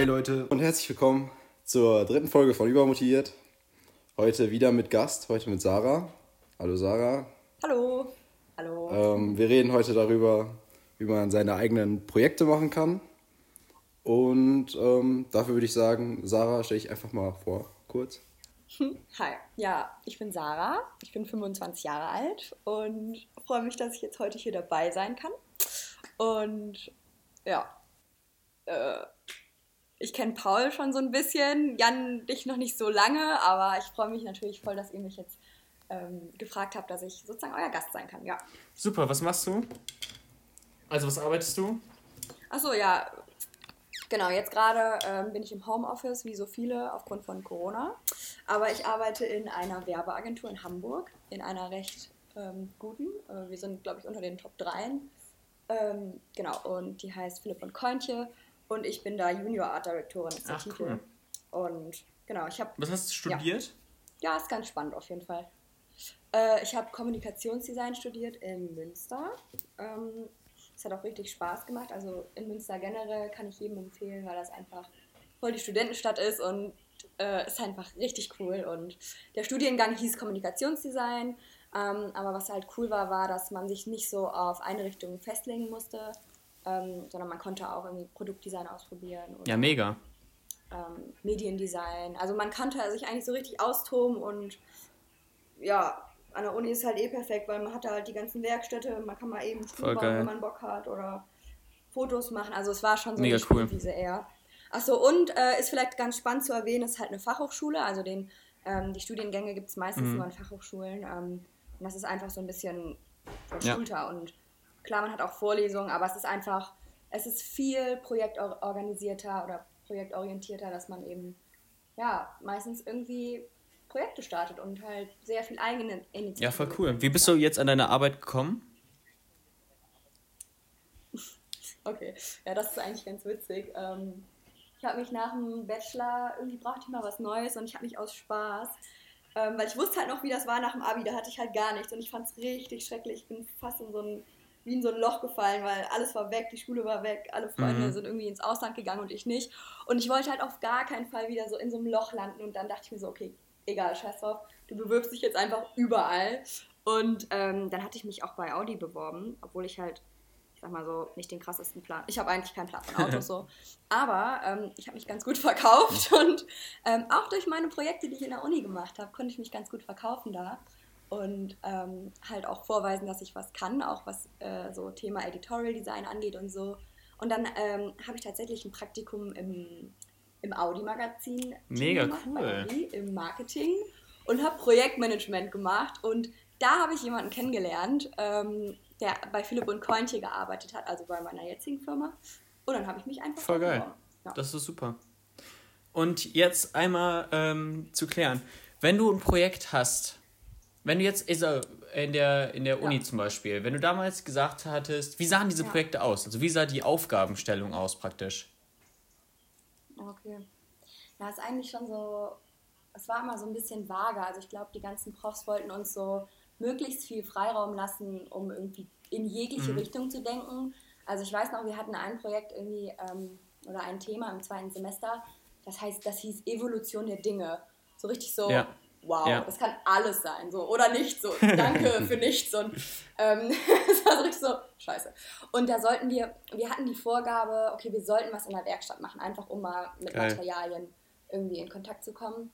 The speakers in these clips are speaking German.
Hey Leute und herzlich willkommen zur dritten Folge von Übermotiviert. Heute wieder mit Gast, heute mit Sarah. Hallo Sarah. Hallo. Hallo. Ähm, wir reden heute darüber, wie man seine eigenen Projekte machen kann. Und ähm, dafür würde ich sagen, Sarah, stell dich einfach mal vor, kurz. Hi, ja, ich bin Sarah, ich bin 25 Jahre alt und freue mich, dass ich jetzt heute hier dabei sein kann. Und ja, äh, ich kenne Paul schon so ein bisschen, Jan dich noch nicht so lange, aber ich freue mich natürlich voll, dass ihr mich jetzt ähm, gefragt habt, dass ich sozusagen euer Gast sein kann. Ja. Super, was machst du? Also was arbeitest du? Achso, ja, Genau, jetzt gerade ähm, bin ich im Homeoffice, wie so viele, aufgrund von Corona. Aber ich arbeite in einer Werbeagentur in Hamburg, in einer recht ähm, guten. Äh, wir sind, glaube ich, unter den Top 3. Ähm, genau, und die heißt Philipp und Kointje. Und ich bin da Junior Art Directorin, ist der Ach, Titel. Cool. Und genau, ich habe. Was hast du studiert? Ja. ja, ist ganz spannend auf jeden Fall. Äh, ich habe Kommunikationsdesign studiert in Münster. Ähm, es hat auch richtig Spaß gemacht. Also in Münster generell kann ich jedem empfehlen, weil das einfach voll die Studentenstadt ist und äh, ist einfach richtig cool. Und der Studiengang hieß Kommunikationsdesign. Ähm, aber was halt cool war, war, dass man sich nicht so auf eine Richtung festlegen musste, ähm, sondern man konnte auch irgendwie Produktdesign ausprobieren. Oder, ja, mega. Ähm, Mediendesign. Also man konnte sich eigentlich so richtig austoben und ja, an der Uni ist halt eh perfekt, weil man hat da halt die ganzen Werkstätte, man kann mal eben Stuhl bauen, wenn man Bock hat oder Fotos machen. Also es war schon so Mega eine cool. Spielwiese eher. Achso, und äh, ist vielleicht ganz spannend zu erwähnen, ist halt eine Fachhochschule. Also den, ähm, die Studiengänge gibt es meistens mhm. nur an Fachhochschulen. Ähm, und das ist einfach so ein bisschen verschulter. Ja. Und klar, man hat auch Vorlesungen, aber es ist einfach, es ist viel projektorganisierter oder projektorientierter, dass man eben ja meistens irgendwie Projekte startet und halt sehr viel eigene Initiative. Ja, voll cool. Wie bist du jetzt an deine Arbeit gekommen? okay, ja, das ist eigentlich ganz witzig. Ähm, ich habe mich nach dem Bachelor, irgendwie brauchte ich mal was Neues und ich habe mich aus Spaß, ähm, weil ich wusste halt noch, wie das war nach dem Abi, da hatte ich halt gar nichts und ich fand es richtig schrecklich. Ich bin fast in so ein, wie in so ein Loch gefallen, weil alles war weg, die Schule war weg, alle Freunde mhm. sind irgendwie ins Ausland gegangen und ich nicht. Und ich wollte halt auf gar keinen Fall wieder so in so einem Loch landen und dann dachte ich mir so, okay, egal, scheiß drauf, du bewirbst dich jetzt einfach überall. Und ähm, dann hatte ich mich auch bei Audi beworben, obwohl ich halt, ich sag mal so, nicht den krassesten Plan. Ich habe eigentlich keinen Plan von Autos so. Aber ähm, ich habe mich ganz gut verkauft und ähm, auch durch meine Projekte, die ich in der Uni gemacht habe, konnte ich mich ganz gut verkaufen da. Und ähm, halt auch vorweisen, dass ich was kann, auch was äh, so Thema Editorial Design angeht und so. Und dann ähm, habe ich tatsächlich ein Praktikum im im Audi-Magazin. Mega cool. Audi, Im Marketing und habe Projektmanagement gemacht. Und da habe ich jemanden kennengelernt, ähm, der bei Philipp und Kointje gearbeitet hat, also bei meiner jetzigen Firma. Und dann habe ich mich einfach. Voll geil. Ja. Das ist super. Und jetzt einmal ähm, zu klären: Wenn du ein Projekt hast, wenn du jetzt also in der, in der Uni ja. zum Beispiel, wenn du damals gesagt hattest, wie sahen diese ja. Projekte aus? Also wie sah die Aufgabenstellung aus praktisch? Okay. Ja, ist eigentlich schon so, es war immer so ein bisschen vage. Also ich glaube, die ganzen Profs wollten uns so möglichst viel Freiraum lassen, um irgendwie in jegliche mhm. Richtung zu denken. Also ich weiß noch, wir hatten ein Projekt irgendwie ähm, oder ein Thema im zweiten Semester, das heißt, das hieß Evolution der Dinge. So richtig so, ja wow, ja. das kann alles sein, so oder nicht, so danke für nichts und ähm, das war so richtig so scheiße. Und da sollten wir, wir hatten die Vorgabe, okay, wir sollten was in der Werkstatt machen, einfach um mal mit Geil. Materialien irgendwie in Kontakt zu kommen.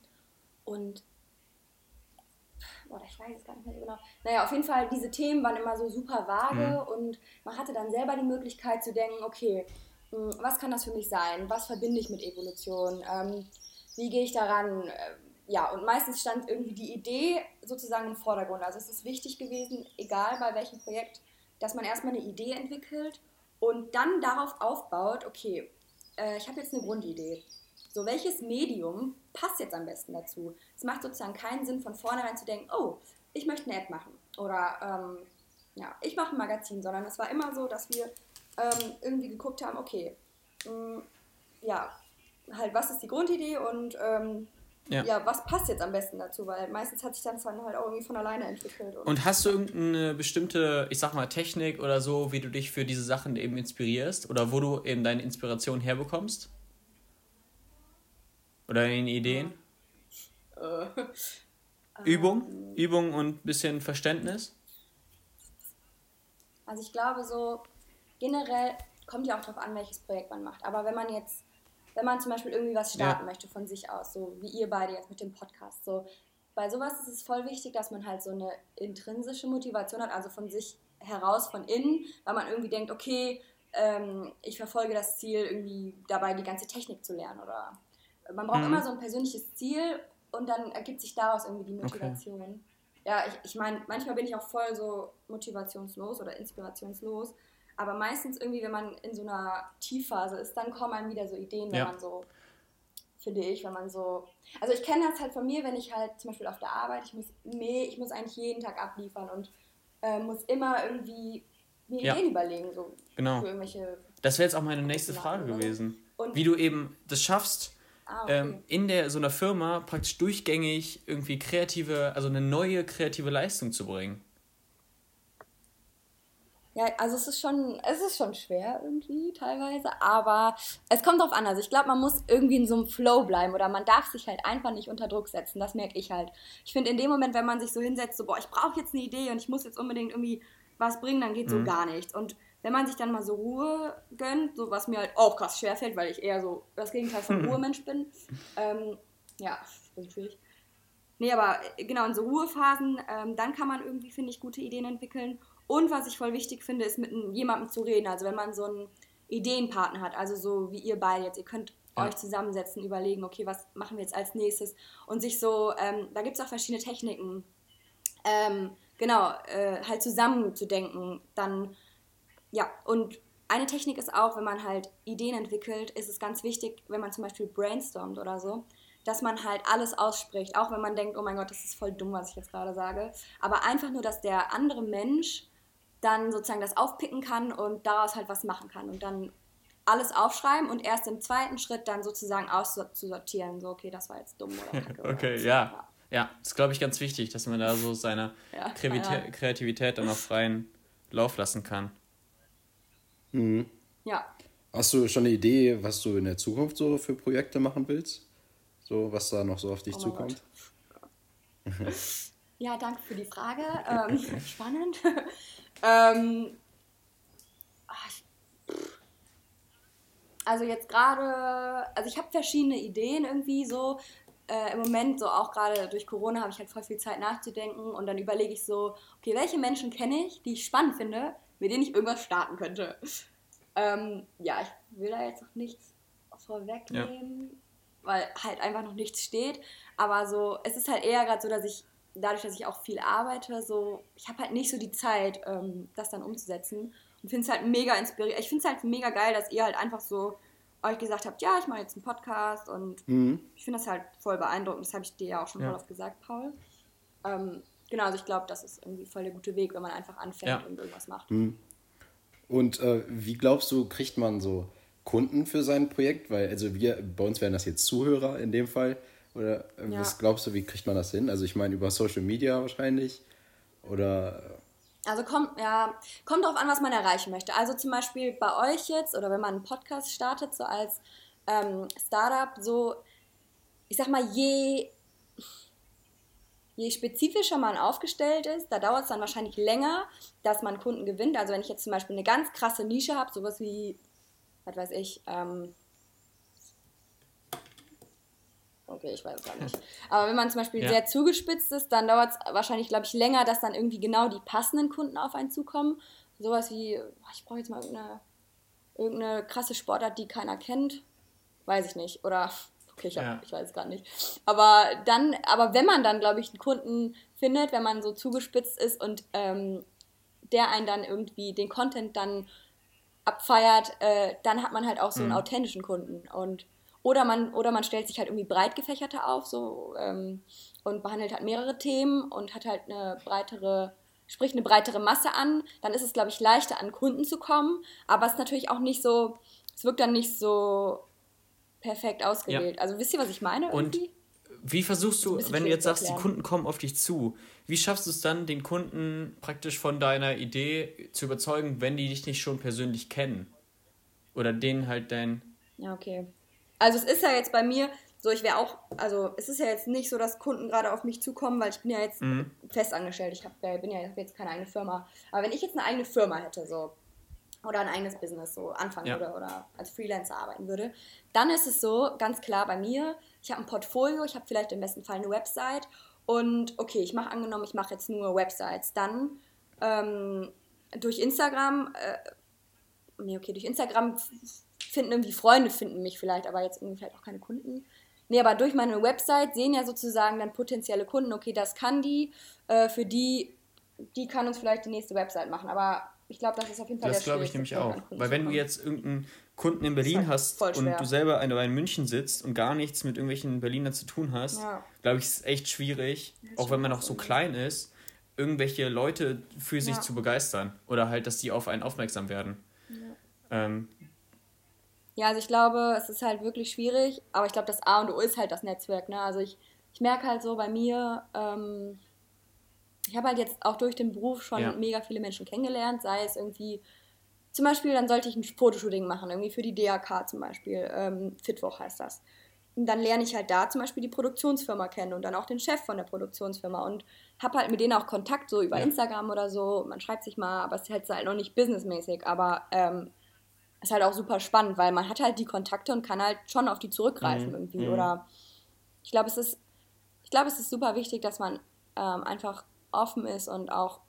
Und oder ich weiß es gar nicht mehr genau. Naja, auf jeden Fall, diese Themen waren immer so super vage mhm. und man hatte dann selber die Möglichkeit zu denken, okay, hm, was kann das für mich sein? Was verbinde ich mit Evolution? Ähm, wie gehe ich daran? Ja, und meistens stand irgendwie die Idee sozusagen im Vordergrund. Also es ist wichtig gewesen, egal bei welchem Projekt, dass man erstmal eine Idee entwickelt und dann darauf aufbaut, okay, äh, ich habe jetzt eine Grundidee. So, welches Medium passt jetzt am besten dazu? Es macht sozusagen keinen Sinn, von vornherein zu denken, oh, ich möchte eine App machen oder ähm, ja, ich mache ein Magazin, sondern es war immer so, dass wir ähm, irgendwie geguckt haben, okay, mh, mm, ja, halt, was ist die Grundidee und ähm, ja. ja. was passt jetzt am besten dazu? Weil meistens hat sich das dann halt auch irgendwie von alleine entwickelt. Und, und hast du irgendeine bestimmte, ich sag mal, Technik oder so, wie du dich für diese Sachen eben inspirierst? Oder wo du eben deine Inspiration herbekommst? Oder in Ideen? Äh, Übung? Übung und bisschen Verständnis? Also ich glaube so, generell kommt ja auch darauf an, welches Projekt man macht. Aber wenn man jetzt, wenn man zum Beispiel irgendwie was starten Ja. möchte von sich aus, so wie ihr beide jetzt mit dem Podcast, so bei sowas ist es voll wichtig, dass man halt so eine intrinsische Motivation hat, also von sich heraus, von innen, weil man irgendwie denkt, okay, ähm, ich verfolge das Ziel, irgendwie dabei die ganze Technik zu lernen oder man braucht Mhm. immer so ein persönliches Ziel und dann ergibt sich daraus irgendwie die Motivation. Ja, ich, ich meine, manchmal bin ich auch voll so motivationslos oder inspirationslos, aber meistens irgendwie, wenn man in so einer Tiefphase ist, dann kommen einem wieder so Ideen, wenn Ja. man so, finde ich, wenn man so, also ich kenne das halt von mir, wenn ich halt zum Beispiel auf der Arbeit, ich muss, nee, ich muss eigentlich jeden Tag abliefern und äh, muss immer irgendwie mir Ja. Ideen überlegen, so Genau. für irgendwelche, Das wäre jetzt auch meine nächste Frage Oder? gewesen. Und- Wie du eben das schaffst, ah, okay. ähm, in der, so einer Firma praktisch durchgängig irgendwie kreative, also eine neue kreative Leistung zu bringen. Ja, also es ist schon, es ist schon schwer irgendwie teilweise, aber es kommt drauf an. Also ich glaube, man muss irgendwie in so einem Flow bleiben oder man darf sich halt einfach nicht unter Druck setzen. Das merke ich halt. Ich finde in dem Moment, wenn man sich so hinsetzt, so boah, ich brauche jetzt eine Idee und ich muss jetzt unbedingt irgendwie was bringen, dann geht so gar nichts. Und wenn man sich dann mal so Ruhe gönnt, so was mir halt auch krass schwer fällt, weil ich eher so das Gegenteil von Ruhemensch bin, ähm, ja, das ist schwierig. Nee, aber äh, genau, in so Ruhephasen, ähm, dann kann man irgendwie, finde ich, gute Ideen entwickeln. Und was ich voll wichtig finde, ist mit jemandem zu reden. Also wenn man so einen Ideenpartner hat, also so wie ihr beide jetzt, ihr könnt Ja. euch zusammensetzen, überlegen, okay, was machen wir jetzt als nächstes? Und sich so, ähm, da gibt es auch verschiedene Techniken, ähm, genau, äh, halt zusammenzudenken. Dann, ja, und eine Technik ist auch, wenn man halt Ideen entwickelt, ist es ganz wichtig, wenn man zum Beispiel brainstormt oder so, dass man halt alles ausspricht, auch wenn man denkt, oh mein Gott, das ist voll dumm, was ich jetzt gerade sage. Aber einfach nur, dass der andere Mensch dann sozusagen das aufpicken kann und daraus halt was machen kann und dann alles aufschreiben und erst im zweiten Schritt dann sozusagen auszusortieren, so okay, das war jetzt dumm oder kacke. oder Okay, so. ja. Ja, das glaube ich ganz wichtig, dass man da so seine Ja, Kreativität, ja. Kreativität dann auf freien Lauf lassen kann. Mhm. Ja, Hast du schon eine Idee, was du in der Zukunft so für Projekte machen willst? So, was da noch so auf dich Oh zukommt? Ja, danke für die Frage. Ähm, spannend. Ähm, also jetzt gerade, also ich habe verschiedene Ideen irgendwie so. Äh, Im Moment, so auch gerade durch Corona, habe ich halt voll viel Zeit nachzudenken und dann überlege ich so, okay, welche Menschen kenne ich, die ich spannend finde, mit denen ich irgendwas starten könnte. Ähm, ja, ich will da jetzt noch nichts vorwegnehmen, weil halt einfach noch nichts steht. Aber so, es ist halt eher gerade so, dass ich, dadurch, dass ich auch viel arbeite, so, ich habe halt nicht so die Zeit, ähm, das dann umzusetzen. Und finde es halt mega inspirierend. Ich finde es halt mega geil, dass ihr halt einfach so euch gesagt habt, ja, ich mache jetzt einen Podcast und Mhm. ich finde das halt voll beeindruckend. Das habe ich dir ja auch schon Ja. voll oft gesagt, Paul. Ähm, genau, also ich glaube, das ist irgendwie voll der gute Weg, wenn man einfach anfängt Ja. und irgendwas macht. Und äh, wie glaubst du, kriegt man so Kunden für sein Projekt? Weil, also wir, bei uns wären das jetzt Zuhörer in dem Fall. Oder äh, Ja. was glaubst du, wie kriegt man das hin? Also ich meine über Social Media wahrscheinlich. Oder Also kommt, ja, kommt drauf an, was man erreichen möchte. Also zum Beispiel bei euch jetzt oder wenn man einen Podcast startet, so als ähm, Startup, so, ich sag mal, je, je spezifischer man aufgestellt ist, da dauert es dann wahrscheinlich länger, dass man Kunden gewinnt. Also wenn ich jetzt zum Beispiel eine ganz krasse Nische habe, sowas wie, was weiß ich, ähm, Okay, ich weiß es gar nicht. Aber wenn man zum Beispiel Ja. sehr zugespitzt ist, dann dauert es wahrscheinlich, glaube ich, länger, dass dann irgendwie genau die passenden Kunden auf einen zukommen. Sowas wie, ich brauche jetzt mal irgendeine, irgendeine krasse Sportart, die keiner kennt. Weiß ich nicht. Oder, okay, ich, hab, Ja. ich weiß es gar nicht. Aber dann, aber wenn man dann, glaube ich, einen Kunden findet, wenn man so zugespitzt ist und ähm, der einen dann irgendwie den Content dann abfeiert, äh, dann hat man halt auch so einen Mhm. authentischen Kunden. Und oder man, oder man stellt sich halt irgendwie breit gefächerter auf so, ähm, und behandelt halt mehrere Themen und hat halt eine breitere, spricht eine breitere Masse an. Dann ist es, glaube ich, leichter an Kunden zu kommen. Aber es ist natürlich auch nicht so, es wirkt dann nicht so perfekt ausgewählt. Also wisst ihr, was ich meine Und irgendwie? Wie versuchst du, wenn du jetzt sagst, die erklären. Kunden kommen auf dich zu, wie schaffst du es dann, den Kunden praktisch von deiner Idee zu überzeugen, wenn die dich nicht schon persönlich kennen? Oder denen halt dein. Ja, okay. Also es ist ja jetzt bei mir So, ich wäre auch, also es ist ja jetzt nicht so, dass Kunden gerade auf mich zukommen, weil ich bin ja jetzt Mhm. festangestellt. Ich hab, ja- bin ja hab jetzt keine eigene Firma. Aber wenn ich jetzt eine eigene Firma hätte, so, oder ein eigenes Business so anfangen Ja. würde oder als Freelancer arbeiten würde, dann ist es so, ganz klar bei mir, ich habe ein Portfolio, ich habe vielleicht im besten Fall eine Website und okay, ich mache angenommen, ich mache jetzt nur Websites, dann ähm, durch Instagram, äh, nee, okay, durch Instagram finden irgendwie Freunde finden mich vielleicht, aber jetzt irgendwie vielleicht auch keine Kunden. Nee, aber durch meine Website sehen ja sozusagen dann potenzielle Kunden, okay, das kann die, äh, für die, die kann uns vielleicht die nächste Website machen, aber ich glaube, das ist auf jeden Fall Das der glaube ich nämlich auch. Weil wenn du jetzt irgendeinen Kunden in Berlin halt hast und du selber in in München sitzt und gar nichts mit irgendwelchen Berlinern zu tun hast, Ja. glaube ich, ist es echt schwierig, auch wenn man noch so klein ist, irgendwelche Leute für sich Ja. zu begeistern. Oder halt, dass die auf einen aufmerksam werden. Ähm, Ja, also ich glaube, es ist halt wirklich schwierig, aber ich glaube, das A und O ist halt das Netzwerk. Ne? Also ich, ich merke halt so bei mir, ähm, ich habe halt jetzt auch durch den Beruf schon Ja. mega viele Menschen kennengelernt, sei es irgendwie, zum Beispiel, dann sollte ich ein Fotoshooting machen, irgendwie für die DAK zum Beispiel, ähm, Fitwoch heißt das. Und dann lerne ich halt da zum Beispiel die Produktionsfirma kennen und dann auch den Chef von der Produktionsfirma und habe halt mit denen auch Kontakt, so über Ja. Instagram oder so. Man schreibt sich mal, aber es ist halt, halt noch nicht businessmäßig, aber ähm, ist halt auch super spannend, weil man hat halt die Kontakte und kann halt schon auf die zurückgreifen Mhm. irgendwie. Mhm. Oder ich glaube, es ist, ich glaube, es ist super wichtig, dass man ähm, einfach offen ist und auch,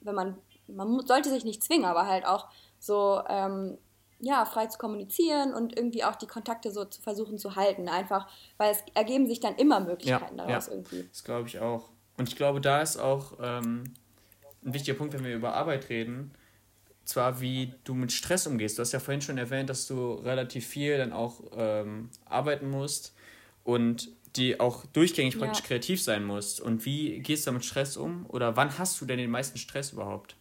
wenn man, man sollte sich nicht zwingen, aber halt auch so, ähm, ja, frei zu kommunizieren und irgendwie auch die Kontakte so zu versuchen zu halten. Einfach, weil es ergeben sich dann immer Möglichkeiten Ja, daraus ja. irgendwie. Das glaube ich auch. Und ich glaube, da ist auch ähm, ein wichtiger Punkt, wenn wir über Arbeit reden, zwar wie du mit Stress umgehst. Du hast ja vorhin schon erwähnt, dass du relativ viel dann auch ähm, arbeiten musst und die auch durchgängig Ja. praktisch kreativ sein musst. Und wie gehst du mit Stress um? Oder wann hast du denn den meisten Stress überhaupt?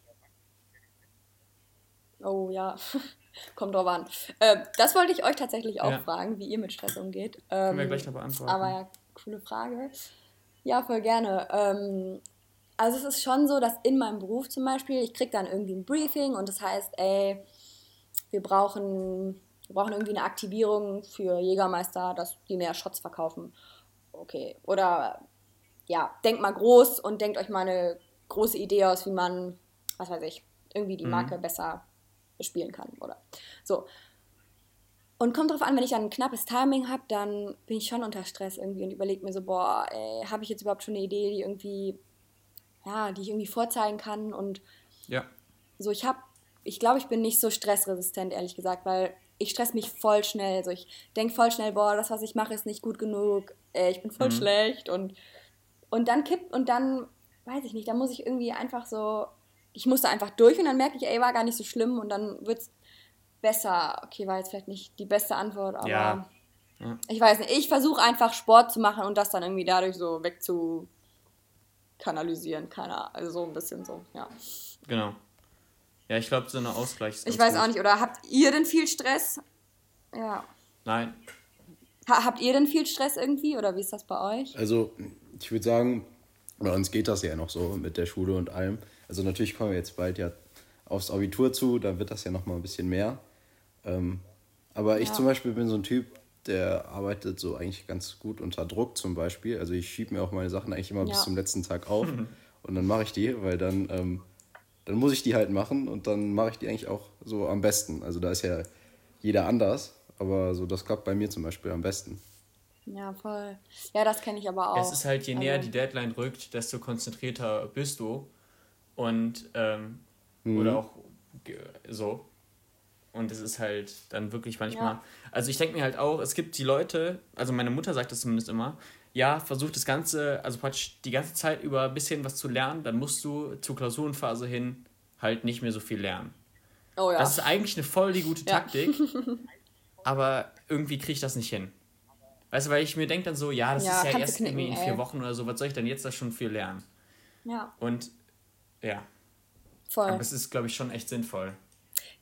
Oh ja, kommt drauf an. Äh, das wollte ich euch tatsächlich auch Ja. fragen, wie ihr mit Stress umgeht. Können wir Ähm, gleich noch beantworten. Aber ja, coole Frage. Ja, voll gerne. Ähm, also es ist schon so, dass in meinem Beruf zum Beispiel, ich kriege dann irgendwie ein Briefing und das heißt, ey, wir brauchen, wir brauchen irgendwie eine Aktivierung für Jägermeister, dass die mehr Shots verkaufen. Okay. Oder ja, denkt mal groß und denkt euch mal eine große Idee aus, wie man, was weiß ich, irgendwie die Mhm. Marke besser bespielen kann. Oder so. Und kommt drauf an, wenn ich dann ein knappes Timing habe, dann bin ich schon unter Stress irgendwie und überlege mir so, boah, habe ich jetzt überhaupt schon eine Idee, die irgendwie, ja, die ich irgendwie vorzeigen kann und ja. so, ich habe, ich glaube, ich bin nicht so stressresistent, ehrlich gesagt, weil ich stress mich voll schnell. Also ich denke voll schnell, boah, das, was ich mache, ist nicht gut genug, äh, ich bin voll Mhm. schlecht und, und dann kippt und dann, weiß ich nicht, dann muss ich irgendwie einfach so, ich musste einfach durch und dann merke ich, ey, war gar nicht so schlimm und dann wird es besser. Okay, war jetzt vielleicht nicht die beste Antwort, aber Ja. Ja. ich weiß nicht, ich versuche einfach Sport zu machen und das dann irgendwie dadurch so wegzu kanalisieren, keiner, also so ein bisschen so, ja. Genau. Ja, ich glaube, so eine Ausgleich ist Ich weiß auch gut. nicht, oder habt ihr denn viel Stress? Ja. Nein. Ha habt ihr denn viel Stress irgendwie oder wie ist das bei euch? Also, ich würde sagen, bei uns geht das ja noch so mit der Schule und allem. Also, natürlich kommen wir jetzt bald ja aufs Abitur zu, da wird das ja noch mal ein bisschen mehr. Ähm, aber ich Ja. zum Beispiel bin so ein Typ, der arbeitet so eigentlich ganz gut unter Druck zum Beispiel. Also, ich schiebe mir auch meine Sachen eigentlich immer bis Ja. zum letzten Tag auf und dann mache ich die, weil dann, ähm, dann muss ich die halt machen und dann mache ich die eigentlich auch so am besten. Also, da ist ja jeder anders, aber so das klappt bei mir zum Beispiel am besten. Ja, voll. Ja, das kenne ich aber auch. Es ist halt, je näher Also- die Deadline rückt, desto konzentrierter bist du. Und, ähm, Mhm. oder auch so. Und es ist halt dann wirklich manchmal. Ja. Also ich denke mir halt auch, es gibt die Leute, also meine Mutter sagt das zumindest immer, ja, versuch das Ganze, also praktisch die ganze Zeit über ein bisschen was zu lernen, dann musst du zur Klausurenphase hin halt nicht mehr so viel lernen. Oh ja. Das ist eigentlich eine voll die gute Ja. Taktik, aber irgendwie kriege ich das nicht hin. Weißt du, weil ich mir denke dann so, ja, das Ja, ist ja erst knicken, irgendwie in vier ey. Wochen oder so, was soll ich denn jetzt da schon viel lernen? ja, Und ja, voll. aber es ist, glaube ich, schon echt sinnvoll.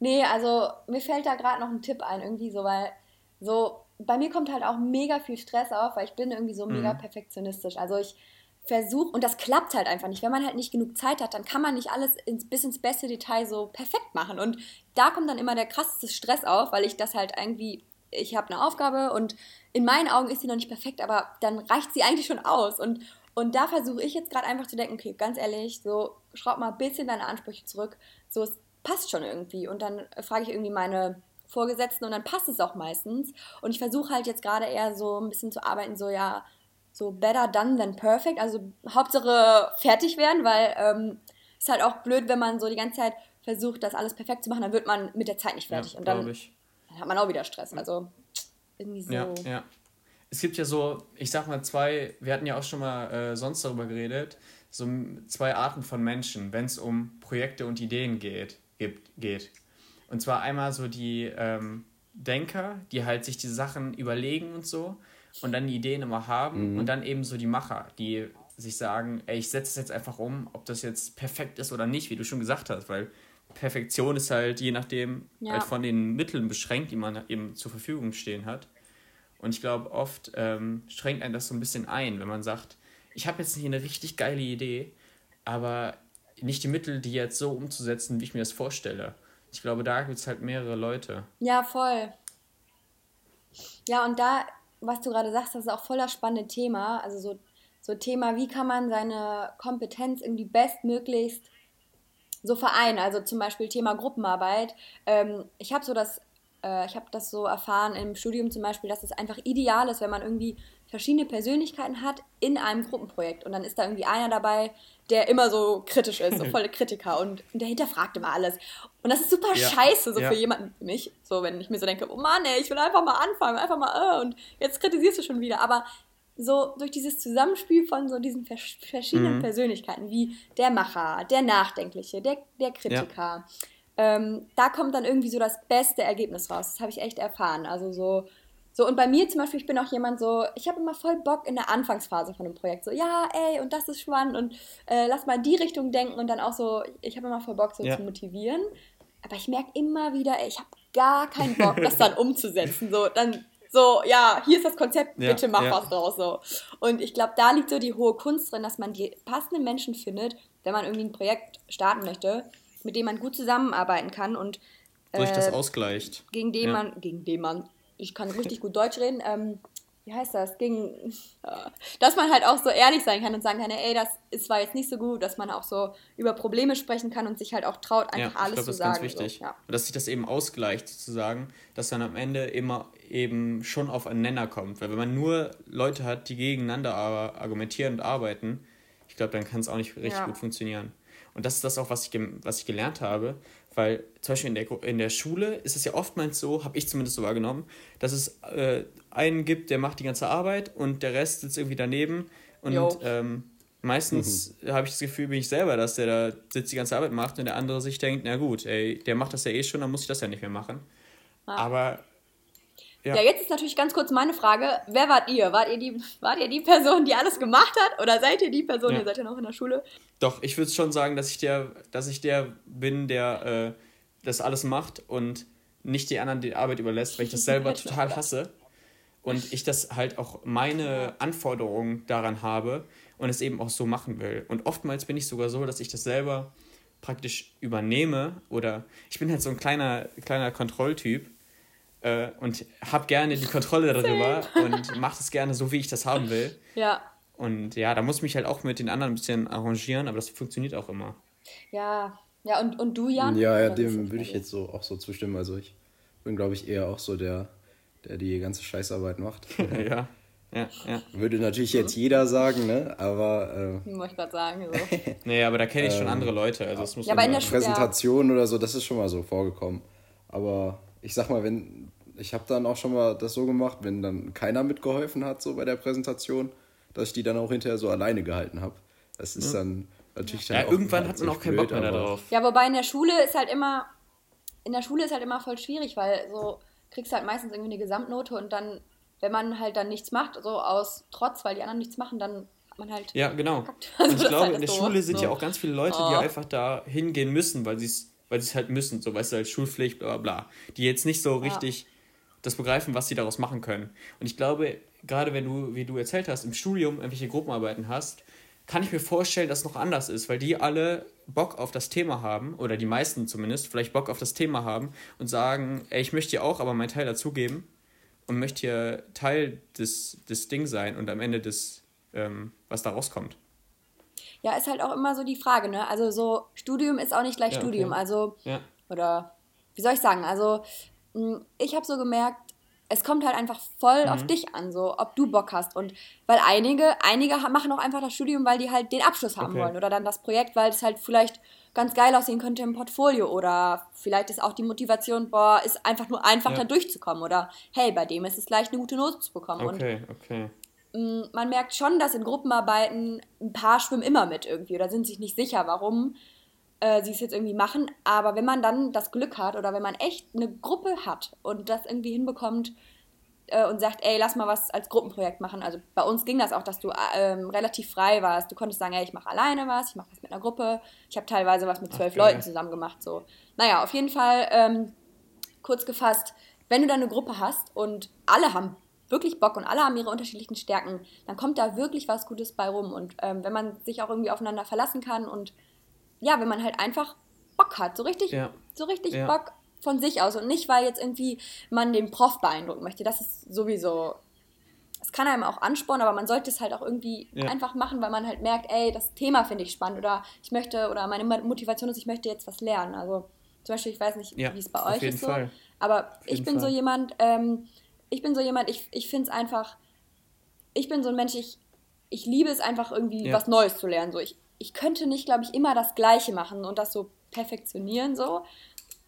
Nee, also mir fällt da gerade noch ein Tipp ein, irgendwie so, weil so, bei mir kommt halt auch mega viel Stress auf, weil ich bin irgendwie so mega Mhm. perfektionistisch. Also ich versuche, und das klappt halt einfach nicht. Wenn man halt nicht genug Zeit hat, dann kann man nicht alles ins, bis ins beste Detail so perfekt machen. Und da kommt dann immer der krasseste Stress auf, weil ich das halt irgendwie ich habe eine Aufgabe und in meinen Augen ist sie noch nicht perfekt, aber dann reicht sie eigentlich schon aus. Und, und da versuche ich jetzt gerade einfach zu denken, okay, ganz ehrlich, so schraub mal ein bisschen deine Ansprüche zurück. So, es passt schon irgendwie. Und dann frage ich irgendwie meine Vorgesetzten und dann passt es auch meistens. Und ich versuche halt jetzt gerade eher so ein bisschen zu arbeiten, so ja, so better done than perfect. Also Hauptsache fertig werden, weil ähm, ist halt auch blöd, wenn man so die ganze Zeit versucht, das alles perfekt zu machen, dann wird man mit der Zeit nicht fertig. Ja, und dann, dann, hat man auch wieder Stress. Also irgendwie so. Ja, ja. Es gibt ja so, ich sag mal, zwei, wir hatten ja auch schon mal äh, sonst darüber geredet, so zwei Arten von Menschen, wenn es um Projekte und Ideen geht, gibt, geht. Und zwar einmal so die ähm, Denker, die halt sich die Sachen überlegen und so und dann die Ideen immer haben mhm. und dann eben so die Macher, die sich sagen, ey, ich setze es jetzt einfach um, ob das jetzt perfekt ist oder nicht, wie du schon gesagt hast, weil Perfektion ist halt je nachdem ja. halt von den Mitteln beschränkt, die man eben zur Verfügung stehen hat. Und ich glaube, oft ähm, schränkt einen das so ein bisschen ein, wenn man sagt, ich habe jetzt hier eine richtig geile Idee, aber nicht die Mittel, die jetzt so umzusetzen, wie ich mir das vorstelle. Ich glaube, da gibt es halt mehrere Leute. Ja, voll. Ja, und da, was du gerade sagst, das ist auch voll das spannende Thema. Also so, so Thema, wie kann man seine Kompetenz irgendwie bestmöglichst so vereinen. Also zum Beispiel Thema Gruppenarbeit. Ähm, ich habe so das äh, ich habe das so erfahren im Studium zum Beispiel, dass es einfach ideal ist, wenn man irgendwie verschiedene Persönlichkeiten hat in einem Gruppenprojekt. Und dann ist da irgendwie einer dabei, der immer so kritisch ist, so volle Kritiker und, und der hinterfragt immer alles. Und das ist super ja. scheiße, so ja. für jemanden wie mich. So, wenn ich mir so denke, oh Mann, ey, ich will einfach mal anfangen, einfach mal, äh, und jetzt kritisierst du schon wieder. Aber so durch dieses Zusammenspiel von so diesen verschiedenen mhm. Persönlichkeiten, wie der Macher, der Nachdenkliche, der, der Kritiker, ja ähm, da kommt dann irgendwie so das beste Ergebnis raus. Das habe ich echt erfahren. Also so, so, und bei mir zum Beispiel, ich bin auch jemand so, ich habe immer voll Bock in der Anfangsphase von einem Projekt. So, ja, ey, und das ist spannend und äh, lass mal in die Richtung denken und dann auch so, ich habe immer voll Bock, so ja. zu motivieren. Aber ich merke immer wieder, ey, ich habe gar keinen Bock, das dann umzusetzen. So, dann so, ja, hier ist das Konzept, bitte ja, mach ja. was draus. So. Und ich glaube, da liegt so die hohe Kunst drin, dass man die passenden Menschen findet, wenn man irgendwie ein Projekt starten möchte, mit dem man gut zusammenarbeiten kann und äh, durch das ausgleicht. Gegen den man, gegen den man, ich kann richtig gut Deutsch reden, ähm, wie heißt das? Äh, dass man halt auch so ehrlich sein kann und sagen kann, ey, das ist, war jetzt nicht so gut, dass man auch so über Probleme sprechen kann und sich halt auch traut, einfach ja, alles glaub, zu sagen. Das ist ganz wichtig. So, ja. Dass sich das eben ausgleicht, sozusagen, dass man am Ende immer eben schon auf einen Nenner kommt. Weil wenn man nur Leute hat, die gegeneinander argumentieren und arbeiten, ich glaube, dann kann es auch nicht richtig ja. gut funktionieren. Und das ist das auch, was ich, was ich gelernt habe. Weil zum Beispiel in der, in der Schule ist es ja oftmals so, habe ich zumindest so wahrgenommen, dass es äh, einen gibt, der macht die ganze Arbeit und der Rest sitzt irgendwie daneben. Und ähm, meistens mhm. habe ich das Gefühl, bin ich selber, dass der da sitzt, die ganze Arbeit macht und der andere sich denkt, na gut, ey, der macht das ja eh schon, dann muss ich das ja nicht mehr machen. Ah. Aber ja. ja. jetzt ist natürlich ganz kurz meine Frage: Wer wart ihr? Wart ihr die, wart ihr die Person, die alles gemacht hat? Oder seid ihr die Person, ja. ihr seid ja noch in der Schule? Doch, ich würde schon sagen, dass ich der, dass ich der bin, der äh, das alles macht und nicht die anderen die Arbeit überlässt, weil ich das selber total hasse. Und ich das halt auch meine Anforderungen daran habe und es eben auch so machen will. Und oftmals bin ich sogar so, dass ich das selber praktisch übernehme oder ich bin halt so ein kleiner, kleiner Kontrolltyp äh, und habe gerne die Kontrolle darüber und mache es gerne so, wie ich das haben will. Ja. Und ja, da muss ich mich halt auch mit den anderen ein bisschen arrangieren, aber das funktioniert auch immer. Ja, ja, und, und du, Jan? Ja, ja, dem würde ich jetzt so auch so zustimmen. Also ich bin, glaube ich, eher auch so der, der die ganze Scheißarbeit macht. ja. Ja, ja. Würde natürlich jetzt jeder sagen, ne? Aber. Äh, Muss ich gerade sagen, so. nee, aber da kenne ich schon ähm, andere Leute. Also das muss ja, aber in der Präsentation ja. oder so, das ist schon mal so vorgekommen. Aber ich sag mal, wenn ich habe dann auch schon mal das so gemacht, wenn dann keiner mitgeholfen hat, so bei der Präsentation, dass ich die dann auch hinterher so alleine gehalten habe. Das ist ja. dann natürlich dann Ja, irgendwann hat man auch keinen Bock mehr darauf. Ja, wobei in der Schule ist halt immer, in der Schule ist halt immer voll schwierig, weil so kriegst du halt meistens irgendwie eine Gesamtnote und dann, wenn man halt dann nichts macht, so aus Trotz, weil die anderen nichts machen, dann hat man halt. Ja, genau. Also und ich glaube, halt in der so, Schule sind so. ja auch ganz viele Leute, oh. die einfach da hingehen müssen, weil sie es weil sie es halt müssen, so weißt du, als Schulpflicht, bla bla bla. Die jetzt nicht so richtig das begreifen, was sie daraus machen können. Und ich glaube, gerade wenn du, wie du erzählt hast, im Studium irgendwelche Gruppenarbeiten hast, kann ich mir vorstellen, dass es noch anders ist, weil die alle Bock auf das Thema haben, oder die meisten zumindest, vielleicht Bock auf das Thema haben und sagen, ey, ich möchte dir auch aber meinen Teil dazugeben. und möchte hier Teil des, des Ding sein und am Ende des, ähm, was da rauskommt. Ja, ist halt auch immer so die Frage, ne? Also so Studium ist auch nicht gleich ja, Studium. Okay. Also, ja. oder wie soll ich sagen? Also, ich habe so gemerkt, es kommt halt einfach voll mhm. auf dich an, so ob du Bock hast. Und weil einige, einige machen auch einfach das Studium, weil die halt den Abschluss haben okay. wollen. Oder dann das Projekt, weil es halt vielleicht ganz geil aussehen könnte im Portfolio. Oder vielleicht ist auch die Motivation, boah, ist einfach nur einfach ja. da durchzukommen. Oder hey, bei dem ist es leicht, eine gute Note zu bekommen. Okay, Und, okay. Mh, man merkt schon, dass in Gruppenarbeiten ein paar schwimmen immer mit irgendwie oder sind sich nicht sicher, warum äh, sie es jetzt irgendwie machen. Aber wenn man dann das Glück hat oder wenn man echt eine Gruppe hat und das irgendwie hinbekommt äh, und sagt, ey, lass mal was als Gruppenprojekt machen. Also bei uns ging das auch, dass du ähm, relativ frei warst. Du konntest sagen, ey, ich mache alleine was, ich mache was mit einer Gruppe. Ich habe teilweise was mit zwölf okay. Leuten zusammen gemacht. So. Naja, auf jeden Fall, ähm, kurz gefasst, wenn du da eine Gruppe hast und alle haben wirklich Bock und alle haben ihre unterschiedlichen Stärken, dann kommt da wirklich was Gutes bei rum. Und ähm, wenn man sich auch irgendwie aufeinander verlassen kann und ja, wenn man halt einfach Bock hat, so richtig, ja. so richtig ja. Bock von sich aus und nicht, weil jetzt irgendwie man den Prof beeindrucken möchte. Das ist sowieso, es kann einem auch anspornen, aber man sollte es halt auch irgendwie ja. einfach machen, weil man halt merkt, ey, das Thema finde ich spannend oder ich möchte, oder meine Motivation ist, ich möchte jetzt was lernen. Also zum Beispiel, ich weiß nicht, wie es bei euch ist so, Fall. aber ich bin Fall. so jemand, ähm, ich bin so jemand, ich, ich finde es einfach, ich bin so ein Mensch, ich, ich liebe es einfach irgendwie was Neues zu lernen. So, ich, ich könnte nicht, glaube ich, immer das Gleiche machen und das so perfektionieren, so,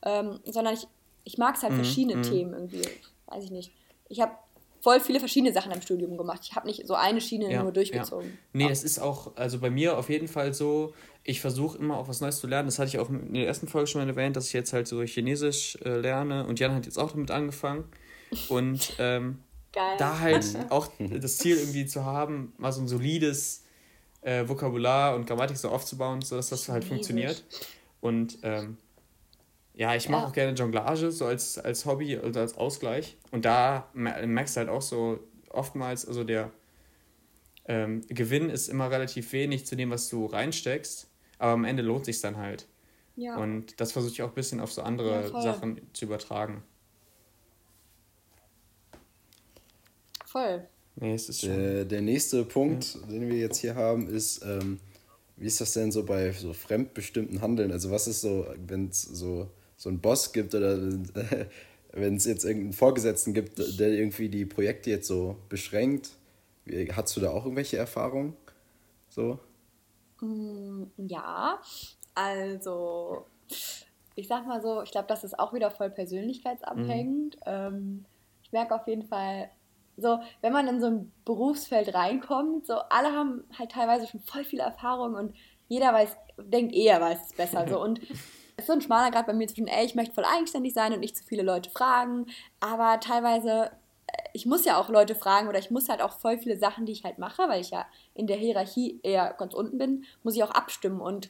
ähm, sondern ich, ich mag es halt mhm, verschiedene mhm. Themen irgendwie. Weiß ich nicht. Ich habe voll viele verschiedene Sachen im Studium gemacht. Ich habe nicht so eine Schiene ja, nur durchgezogen. Ja. Nee, das ist auch, also bei mir auf jeden Fall so, ich versuche immer auch was Neues zu lernen. Das hatte ich auch in der ersten Folge schon mal erwähnt, dass ich jetzt halt so Chinesisch äh, lerne und Jan hat jetzt auch damit angefangen. Und ähm, da halt auch das Ziel irgendwie zu haben, mal so ein solides äh, Vokabular und Grammatik so aufzubauen, sodass das halt funktioniert. Und ähm, ja, ich mache ja. auch gerne Jonglage, so als, als Hobby oder als Ausgleich. Und da merkst du halt auch so oftmals, also der ähm, Gewinn ist immer relativ wenig zu dem, was du reinsteckst, aber am Ende lohnt sich dann halt. Ja. Und das versuche ich auch ein bisschen auf so andere ja, Sachen zu übertragen. Voll. Nee, es ist schon. Der, der nächste Punkt, ja. den wir jetzt hier haben, ist, ähm, wie ist das denn so bei so fremdbestimmten Handeln? Also was ist so, wenn es so, so einen Boss gibt oder wenn es jetzt irgendeinen Vorgesetzten gibt, der irgendwie die Projekte jetzt so beschränkt? Hast du da auch irgendwelche Erfahrungen? So? Mm, ja, also ich sag mal so, ich glaube, das ist auch wieder voll persönlichkeitsabhängig. Mhm. Ähm, ich merke auf jeden Fall, so, wenn man in so ein Berufsfeld reinkommt, so alle haben halt teilweise schon voll viel Erfahrung und jeder weiß, denkt eher weiß es besser. So. Und es ist so ein schmaler Grad bei mir zwischen, ey, ich möchte voll eigenständig sein und nicht zu viele Leute fragen, aber teilweise, äh, ich muss ja auch Leute fragen oder ich muss halt auch voll viele Sachen, die ich halt mache, weil ich ja in der Hierarchie eher ganz unten bin, muss ich auch abstimmen und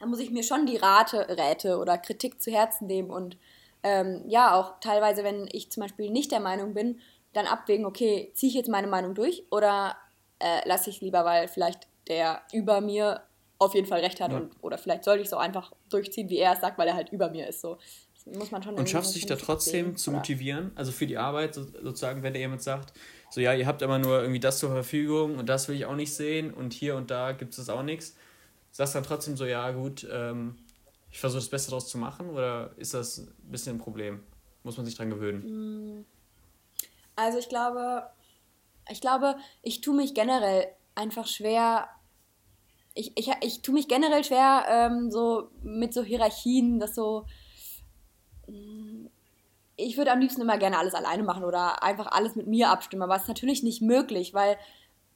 da muss ich mir schon die Rate, Räte oder Kritik zu Herzen nehmen und ähm, ja, auch teilweise, wenn ich zum Beispiel nicht der Meinung bin, dann abwägen, okay, ziehe ich jetzt meine Meinung durch oder äh, lasse ich es lieber, weil vielleicht der über mir auf jeden Fall recht hat ja. und, oder vielleicht sollte ich es auch einfach durchziehen, wie er es sagt, weil er halt über mir ist. So. Das muss man schon und schaffst du dich da trotzdem sehen, zu oder? motivieren? Also für die Arbeit so, sozusagen, wenn da jemand sagt, so ja, ihr habt immer nur irgendwie das zur Verfügung und das will ich auch nicht sehen und hier und da gibt es auch nichts. Sagst du dann trotzdem so, ja gut, ähm, ich versuche das Beste daraus zu machen oder ist das ein bisschen ein Problem? Muss man sich dran gewöhnen? Mm. Also ich glaube, ich glaube, ich tue mich generell einfach schwer. Ich, ich, ich tue mich generell schwer ähm, so mit so Hierarchien, dass so. Mm, ich würde am liebsten immer gerne alles alleine machen oder einfach alles mit mir abstimmen, aber es ist natürlich nicht möglich, weil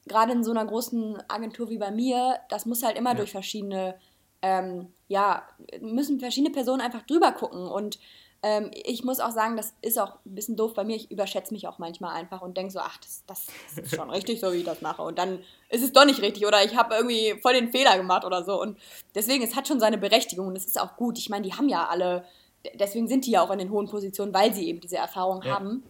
gerade in so einer großen Agentur wie bei mir, das muss halt immer ja. durch verschiedene, ähm, ja, müssen verschiedene Personen einfach drüber gucken und ähm, ich muss auch sagen, das ist auch ein bisschen doof bei mir. Ich überschätze mich auch manchmal einfach und denke so, ach, das, das ist schon richtig, so wie ich das mache. Und dann ist es doch nicht richtig oder ich habe irgendwie voll den Fehler gemacht oder so. Und deswegen, es hat schon seine Berechtigung und es ist auch gut. Ich meine, die haben ja alle, deswegen sind die ja auch in den hohen Positionen, weil sie eben diese Erfahrung ja. haben.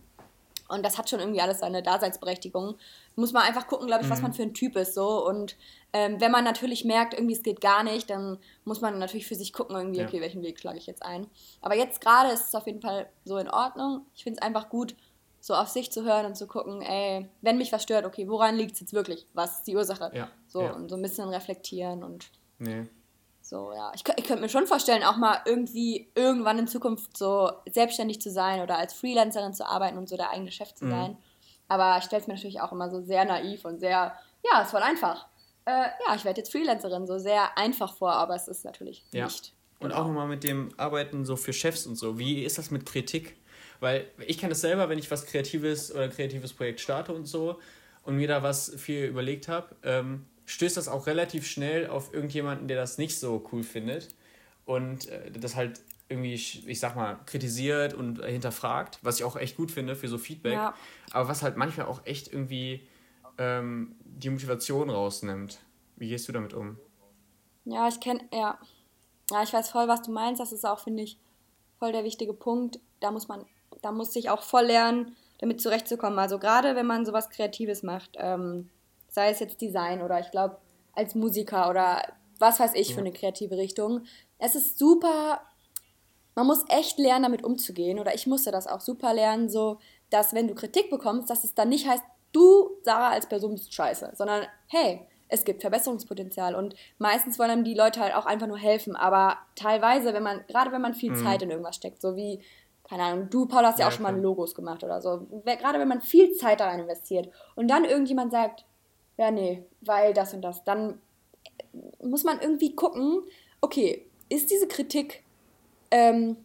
Und das hat schon irgendwie alles seine Daseinsberechtigung. Muss man einfach gucken, glaube ich, mhm. was man für ein Typ ist so. Und ähm, wenn man natürlich merkt, irgendwie es geht gar nicht, dann muss man natürlich für sich gucken, irgendwie, ja. okay, welchen Weg schlage ich jetzt ein. Aber jetzt gerade ist es auf jeden Fall so in Ordnung. Ich finde es einfach gut, so auf sich zu hören und zu gucken, ey, wenn mich was stört, okay, woran liegt es jetzt wirklich? Was ist die Ursache? Ja, so, ja. und so ein bisschen reflektieren und. Nee. So, ja. Ich, ich könnte mir schon vorstellen, auch mal irgendwie irgendwann in Zukunft so selbstständig zu sein oder als Freelancerin zu arbeiten und so der eigene Chef zu mhm. Aber ich stelle es mir natürlich auch immer so sehr naiv und sehr, ja, es war einfach. Äh, ja, ich werde jetzt Freelancerin, so sehr einfach vor, aber es ist natürlich ja. nicht. Und auch nochmal mit dem Arbeiten so für Chefs und so. Wie ist das mit Kritik? Weil ich kenne es selber, wenn ich was Kreatives oder ein kreatives Projekt starte und so und mir da was viel überlegt habe, ähm, stößt das auch relativ schnell auf irgendjemanden, der das nicht so cool findet und äh, das halt irgendwie, ich sag mal, kritisiert und hinterfragt, was ich auch echt gut finde für so Feedback, ja. aber was halt manchmal auch echt irgendwie ähm, die Motivation rausnimmt. Wie gehst du damit um? Ja, ich kenne, ja. Ja, ich weiß voll, was du meinst. Das ist auch, finde ich, voll der wichtige Punkt. Da muss man, da muss ich auch voll lernen, damit zurechtzukommen. Also gerade wenn man sowas Kreatives macht, ähm, sei es jetzt Design oder ich glaube als Musiker oder was weiß ich ja. für eine kreative Richtung. Es ist super, man muss echt lernen, damit umzugehen. Oder ich musste das auch super lernen, so, dass wenn du Kritik bekommst, dass es dann nicht heißt, du, Sarah, als Person bist scheiße, sondern hey, es gibt Verbesserungspotenzial und meistens wollen einem die Leute halt auch einfach nur helfen, aber teilweise, wenn man, gerade wenn man viel mhm. Zeit in irgendwas steckt, so wie, keine Ahnung, du, Paul, hast ja, ja auch schon mal Logos gemacht oder so, gerade wenn man viel Zeit daran investiert und dann irgendjemand sagt, ja, nee, weil das und das, dann muss man irgendwie gucken, okay, ist diese Kritik ähm,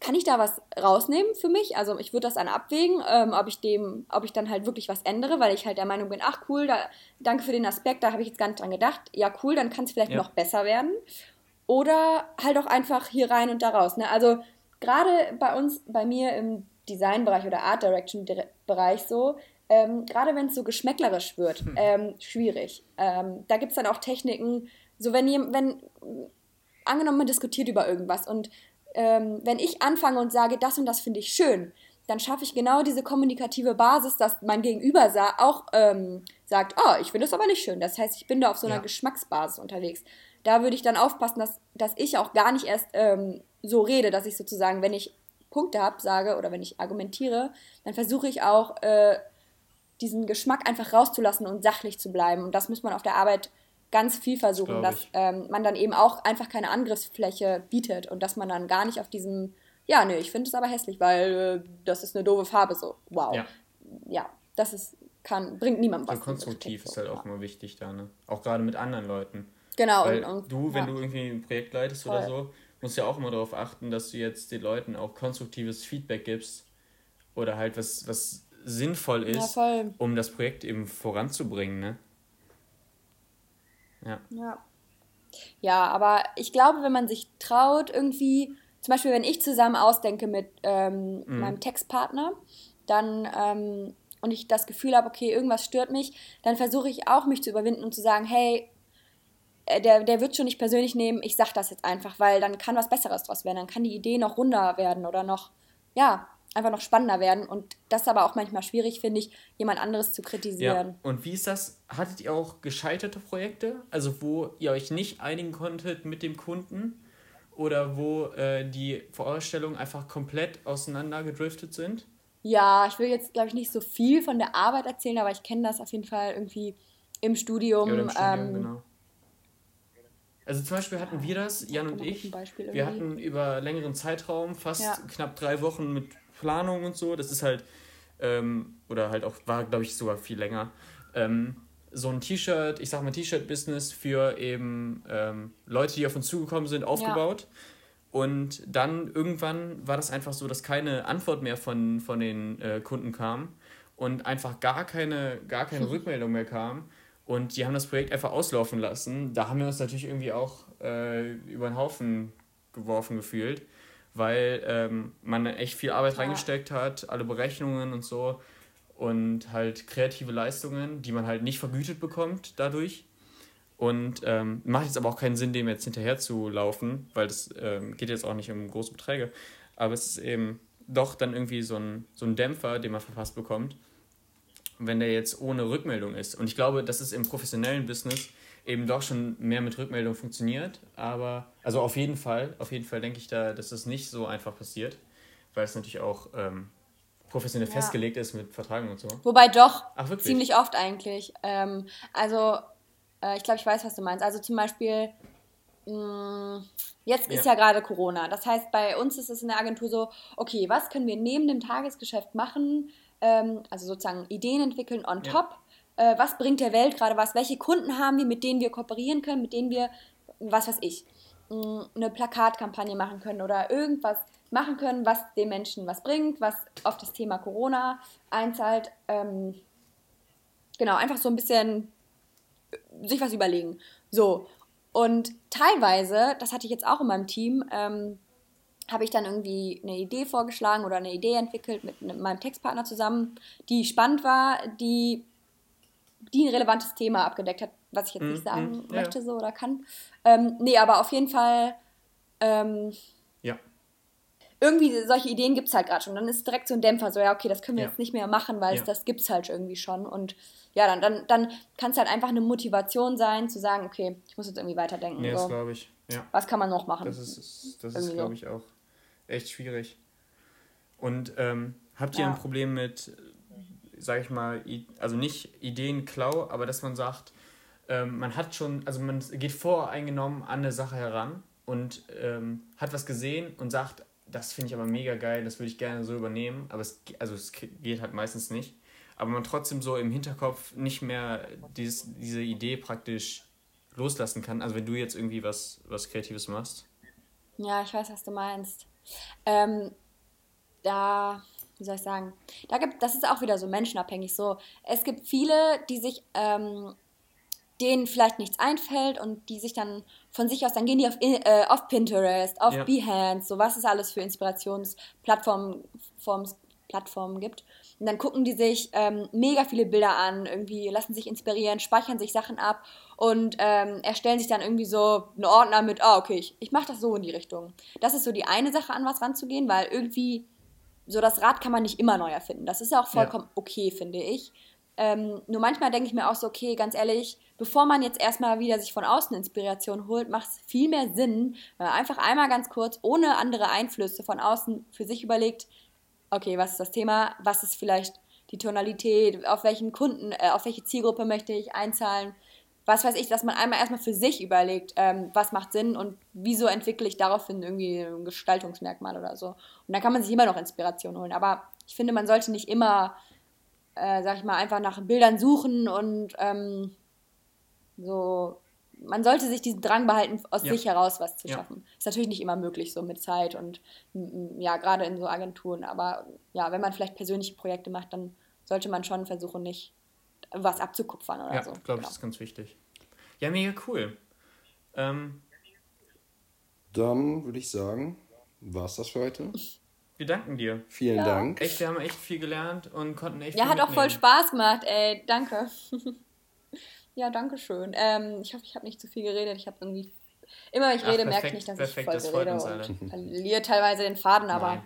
kann ich da was rausnehmen für mich? Also ich würde das dann abwägen, ähm, ob ich dem, ob ich dann halt wirklich was ändere, weil ich halt der Meinung bin, ach cool, da, danke für den Aspekt, da habe ich jetzt gar nicht dran gedacht. Ja, cool, dann kann es vielleicht ja. noch besser werden. Oder halt auch einfach hier rein und da raus. Ne? Also gerade bei uns, bei mir im Designbereich oder Art Direction Bereich so, ähm, gerade wenn es so geschmäcklerisch wird, hm. ähm, schwierig. Ähm, da gibt es dann auch Techniken, so wenn, wenn angenommen man diskutiert über irgendwas und ähm, wenn ich anfange und sage, das und das finde ich schön, dann schaffe ich genau diese kommunikative Basis, dass mein Gegenüber auch ähm, sagt, oh, ich finde es aber nicht schön. Das heißt, ich bin da auf so einer ja. Geschmacksbasis unterwegs. Da würde ich dann aufpassen, dass, dass ich auch gar nicht erst ähm, so rede, dass ich sozusagen, wenn ich Punkte habe, sage oder wenn ich argumentiere, dann versuche ich auch äh, diesen Geschmack einfach rauszulassen und sachlich zu bleiben. Und das muss man auf der Arbeit ganz viel versuchen, das dass ähm, man dann eben auch einfach keine Angriffsfläche bietet und dass man dann gar nicht auf diesem, ja, nee, ich finde es aber hässlich, weil äh, das ist eine doofe Farbe, so, wow. Ja, ja das ist, kann, bringt niemandem was. So konstruktiv ist halt auch immer wichtig da, ne? Auch gerade mit anderen Leuten. Genau. Weil und, und, du, wenn ja. du irgendwie ein Projekt leitest Voll. oder so, musst ja auch immer darauf achten, dass du jetzt den Leuten auch konstruktives Feedback gibst oder halt was, was sinnvoll ist, ja, um das Projekt eben voranzubringen, ne? Ja. ja. Ja, aber ich glaube, wenn man sich traut, irgendwie, zum Beispiel, wenn ich zusammen ausdenke mit ähm, mhm. meinem Textpartner, dann ähm, und ich das Gefühl habe, okay, irgendwas stört mich, dann versuche ich auch, mich zu überwinden und zu sagen, hey, äh, der, der wird schon nicht persönlich nehmen, ich sag das jetzt einfach, weil dann kann was Besseres draus werden, dann kann die Idee noch runder werden oder noch, ja, einfach noch spannender werden. Und das ist aber auch manchmal schwierig, finde ich, jemand anderes zu kritisieren. Ja. Und wie ist das? Hattet ihr auch gescheiterte Projekte? Also wo ihr euch nicht einigen konntet mit dem Kunden? Oder wo äh, die Vorstellungen einfach komplett auseinandergedriftet sind? Ja, ich will jetzt, glaube ich, nicht so viel von der Arbeit erzählen, aber ich kenne das auf jeden Fall irgendwie im Studium. Ja, im Studium ähm, genau. Also zum Beispiel hatten wir das, Jan und ich, wir hatten über längeren Zeitraum, fast ja. knapp drei Wochen mit Planung und so. Das ist halt, ähm, oder halt auch, war glaube ich sogar viel länger, ähm, so ein T-Shirt, ich sag mal T-Shirt-Business für eben ähm, Leute, die auf uns zugekommen sind, aufgebaut. Ja. Und dann irgendwann war das einfach so, dass keine Antwort mehr von, von den äh, Kunden kam und einfach gar keine, gar keine Rückmeldung mehr kam. Und die haben das Projekt einfach auslaufen lassen. Da haben wir uns natürlich irgendwie auch äh, über den Haufen geworfen gefühlt weil ähm, man echt viel Arbeit ja. reingesteckt hat, alle Berechnungen und so und halt kreative Leistungen, die man halt nicht vergütet bekommt dadurch. Und ähm, macht jetzt aber auch keinen Sinn, dem jetzt hinterher zu laufen, weil das ähm, geht jetzt auch nicht um große Beträge. Aber es ist eben doch dann irgendwie so ein, so ein Dämpfer, den man verpasst bekommt, wenn der jetzt ohne Rückmeldung ist. Und ich glaube, das ist im professionellen Business eben doch schon mehr mit Rückmeldung funktioniert. Aber, also auf jeden Fall, auf jeden Fall denke ich da, dass das nicht so einfach passiert, weil es natürlich auch ähm, professionell Ja. festgelegt ist mit Vertragen und so. Wobei doch, Ach, ziemlich oft eigentlich. Ähm, also, äh, ich glaube, ich weiß, was du meinst. Also zum Beispiel, mh, jetzt ist Ja. ja gerade Corona. Das heißt, bei uns ist es in der Agentur so, okay, was können wir neben dem Tagesgeschäft machen? Ähm, also sozusagen Ideen entwickeln on Ja. top. Äh, was bringt der Welt gerade was? Welche Kunden haben wir, mit denen wir kooperieren können, mit denen wir, was weiß ich, mh, eine Plakatkampagne machen können oder irgendwas machen können, was den Menschen was bringt, was auf das Thema Corona einzahlt. Ähm, genau, einfach so ein bisschen äh, sich was überlegen. So. Und teilweise, das hatte ich jetzt auch in meinem Team, ähm, habe ich dann irgendwie eine Idee vorgeschlagen oder eine Idee entwickelt mit ne- meinem Textpartner zusammen, die spannend war, die, die ein relevantes Thema abgedeckt hat, was ich jetzt Mhm, nicht sagen mhm, ja, möchte so oder kann. Ähm, nee, aber auf jeden Fall ähm, Ja. irgendwie solche Ideen gibt es halt gerade schon. Dann ist direkt so ein Dämpfer, so ja, okay, das können wir Ja. jetzt nicht mehr machen, weil Ja. das gibt es halt irgendwie schon. Und ja, dann, dann, dann kann es halt einfach eine Motivation sein, zu sagen, okay, ich muss jetzt irgendwie weiterdenken. Das so. glaube ich. Ja. Was kann man noch machen? Das ist, das ist Irgendwie glaube ich, auch echt schwierig. Und ähm, habt ihr Ja. ein Problem mit, sag ich mal, also nicht Ideenklau, aber dass man sagt, ähm, man hat schon, also man geht voreingenommen an eine Sache heran und ähm, hat was gesehen und sagt, das finde ich aber mega geil, das würde ich gerne so übernehmen, aber es, also es ge- geht halt meistens nicht. Aber man trotzdem so im Hinterkopf nicht mehr dieses, diese Idee praktisch loslassen kann. Also wenn du jetzt irgendwie was, was Kreatives machst. Ja, ich weiß, was du meinst. Ähm, da, wie soll ich sagen, da gibt, das ist auch wieder so menschenabhängig. So, es gibt viele, die sich, ähm, denen vielleicht nichts einfällt und die sich dann von sich aus, dann gehen die auf, äh, auf Pinterest, auf Ja. Behance, so was es alles für Inspirationsplattformen Forms, Plattformen gibt. Und dann gucken die sich ähm, mega viele Bilder an, irgendwie lassen sich inspirieren, speichern sich Sachen ab und ähm, erstellen sich dann irgendwie so einen Ordner mit, ah, okay, ich, ich mache das so in die Richtung. Das ist so die eine Sache, an was ranzugehen, weil irgendwie so das Rad kann man nicht immer neu erfinden. Das ist ja auch vollkommen okay, finde ich. Ähm, nur manchmal denke ich mir auch so, okay, ganz ehrlich, bevor man jetzt erstmal wieder sich von außen Inspiration holt, macht es viel mehr Sinn, wenn man einfach einmal ganz kurz, ohne andere Einflüsse von außen für sich überlegt, okay, was ist das Thema, was ist vielleicht die Tonalität, auf welchen Kunden, äh, auf welche Zielgruppe möchte ich einzahlen, was weiß ich, dass man einmal erstmal für sich überlegt, ähm, was macht Sinn und wieso entwickle ich daraufhin irgendwie ein Gestaltungsmerkmal oder so. Und da kann man sich immer noch Inspiration holen. Aber ich finde, man sollte nicht immer, äh, sag ich mal, einfach nach Bildern suchen und ähm, so. Man sollte sich diesen Drang behalten, aus Ja. sich heraus was zu Ja. schaffen. Ist natürlich nicht immer möglich, so mit Zeit und ja, gerade in so Agenturen. Aber ja, wenn man vielleicht persönliche Projekte macht, dann sollte man schon versuchen, nicht was abzukupfern oder Ja, so. glaube ich, Genau. das ist ganz wichtig. Ja, mega cool. Ähm, Dann würde ich sagen, war es das für heute. wir danken dir. Vielen Ja. Dank. Echt, wir haben echt viel gelernt und konnten echt Ja, viel hat auch voll mitnehmen. Spaß gemacht, ey. Danke. ja, danke schön. Ähm, ich hoffe, ich habe nicht zu viel geredet. Ich habe irgendwie. Immer wenn ich Ach, rede, merke ich nicht, dass perfekt, ich voll das freut rede uns und verliere teilweise den Faden, aber.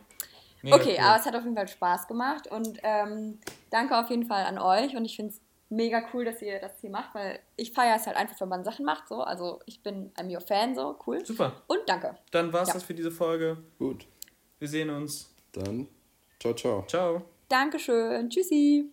Okay, cool. aber es hat auf jeden Fall Spaß gemacht und ähm, danke auf jeden Fall an euch und ich finde es mega cool, dass ihr das hier macht, weil ich feiere es halt einfach, wenn man Sachen macht, so, also ich bin I'm your Fan, so, cool. Super. Und danke. Dann war's Ja. das für diese Folge. Gut, Wir sehen uns. dann ciao, ciao. Ciao. Dankeschön, tschüssi.